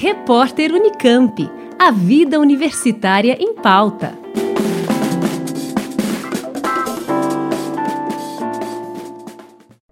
Repórter Unicamp. A vida universitária em pauta.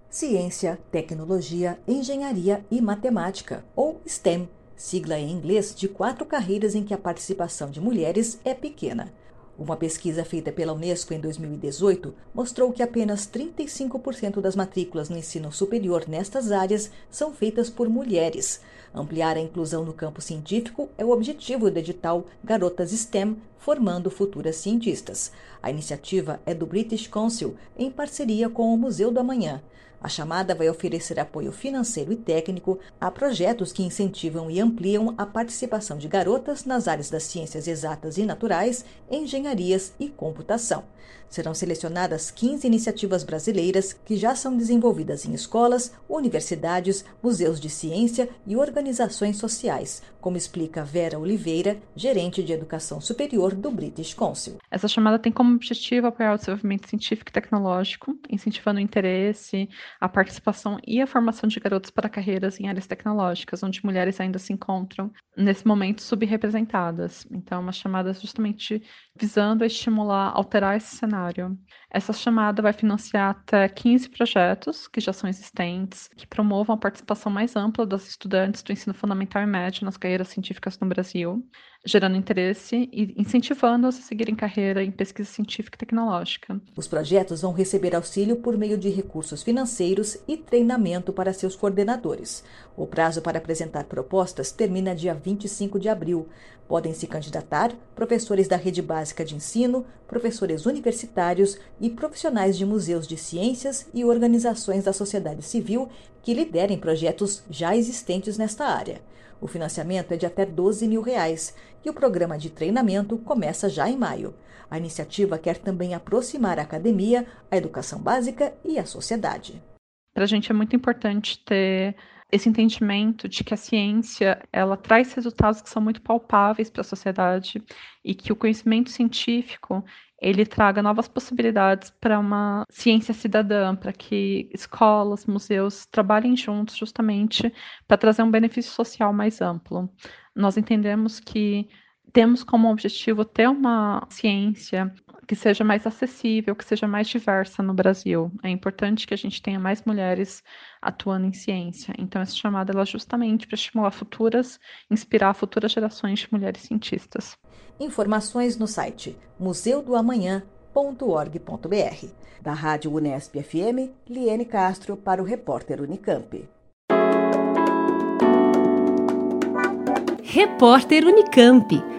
Ciência, Tecnologia, Engenharia e Matemática, ou STEM, sigla em inglês de quatro carreiras em que a participação de mulheres é pequena. Uma pesquisa feita pela Unesco em 2018 mostrou que apenas 35% das matrículas no ensino superior nestas áreas são feitas por mulheres. Ampliar a inclusão no campo científico é o objetivo do edital Garotas STEM, formando futuras cientistas. A iniciativa é do British Council, em parceria com o Museu do Amanhã. A chamada vai oferecer apoio financeiro e técnico a projetos que incentivam e ampliam a participação de garotas nas áreas das ciências exatas e naturais, engenharias e computação. Serão selecionadas 15 iniciativas brasileiras que já são desenvolvidas em escolas, universidades, museus de ciência e organizações sociais, como explica Vera Oliveira, gerente de educação superior do British Council. Essa chamada tem como objetivo apoiar o desenvolvimento científico e tecnológico, incentivando o interesse, a participação e a formação de garotos para carreiras em áreas tecnológicas, onde mulheres ainda se encontram, nesse momento, subrepresentadas. Então, uma chamada justamente visando estimular, alterar esse cenário. Essa chamada vai financiar até 15 projetos que já são existentes, que promovam a participação mais ampla das estudantes do ensino fundamental e médio nas carreiras científicas no Brasil, gerando interesse e incentivando-as a seguirem carreira em pesquisa científica e tecnológica. Os projetos vão receber auxílio por meio de recursos financeiros e treinamento para seus coordenadores. O prazo para apresentar propostas termina dia 25 de abril. Podem se candidatar professores da rede básica de ensino, professores universitários e profissionais de museus de ciências e organizações da sociedade civil que liderem projetos já existentes nesta área. O financiamento é de até 12 mil reais e o programa de treinamento começa já em maio. A iniciativa quer também aproximar a academia, a educação básica e a sociedade. Para a gente é muito importante ter esse entendimento de que a ciência ela traz resultados que são muito palpáveis para a sociedade e que o conhecimento científico ele traga novas possibilidades para uma ciência cidadã, para que escolas, museus trabalhem juntos justamente para trazer um benefício social mais amplo. Nós entendemos que temos como objetivo ter uma ciência que seja mais acessível, que seja mais diversa no Brasil. É importante que a gente tenha mais mulheres atuando em ciência. Então, essa chamada é justamente para estimular futuras, inspirar futuras gerações de mulheres cientistas. Informações no site museudoamanhã.org.br. Da Rádio Unesp FM, Liene Castro para o repórter Unicamp. Repórter Unicamp.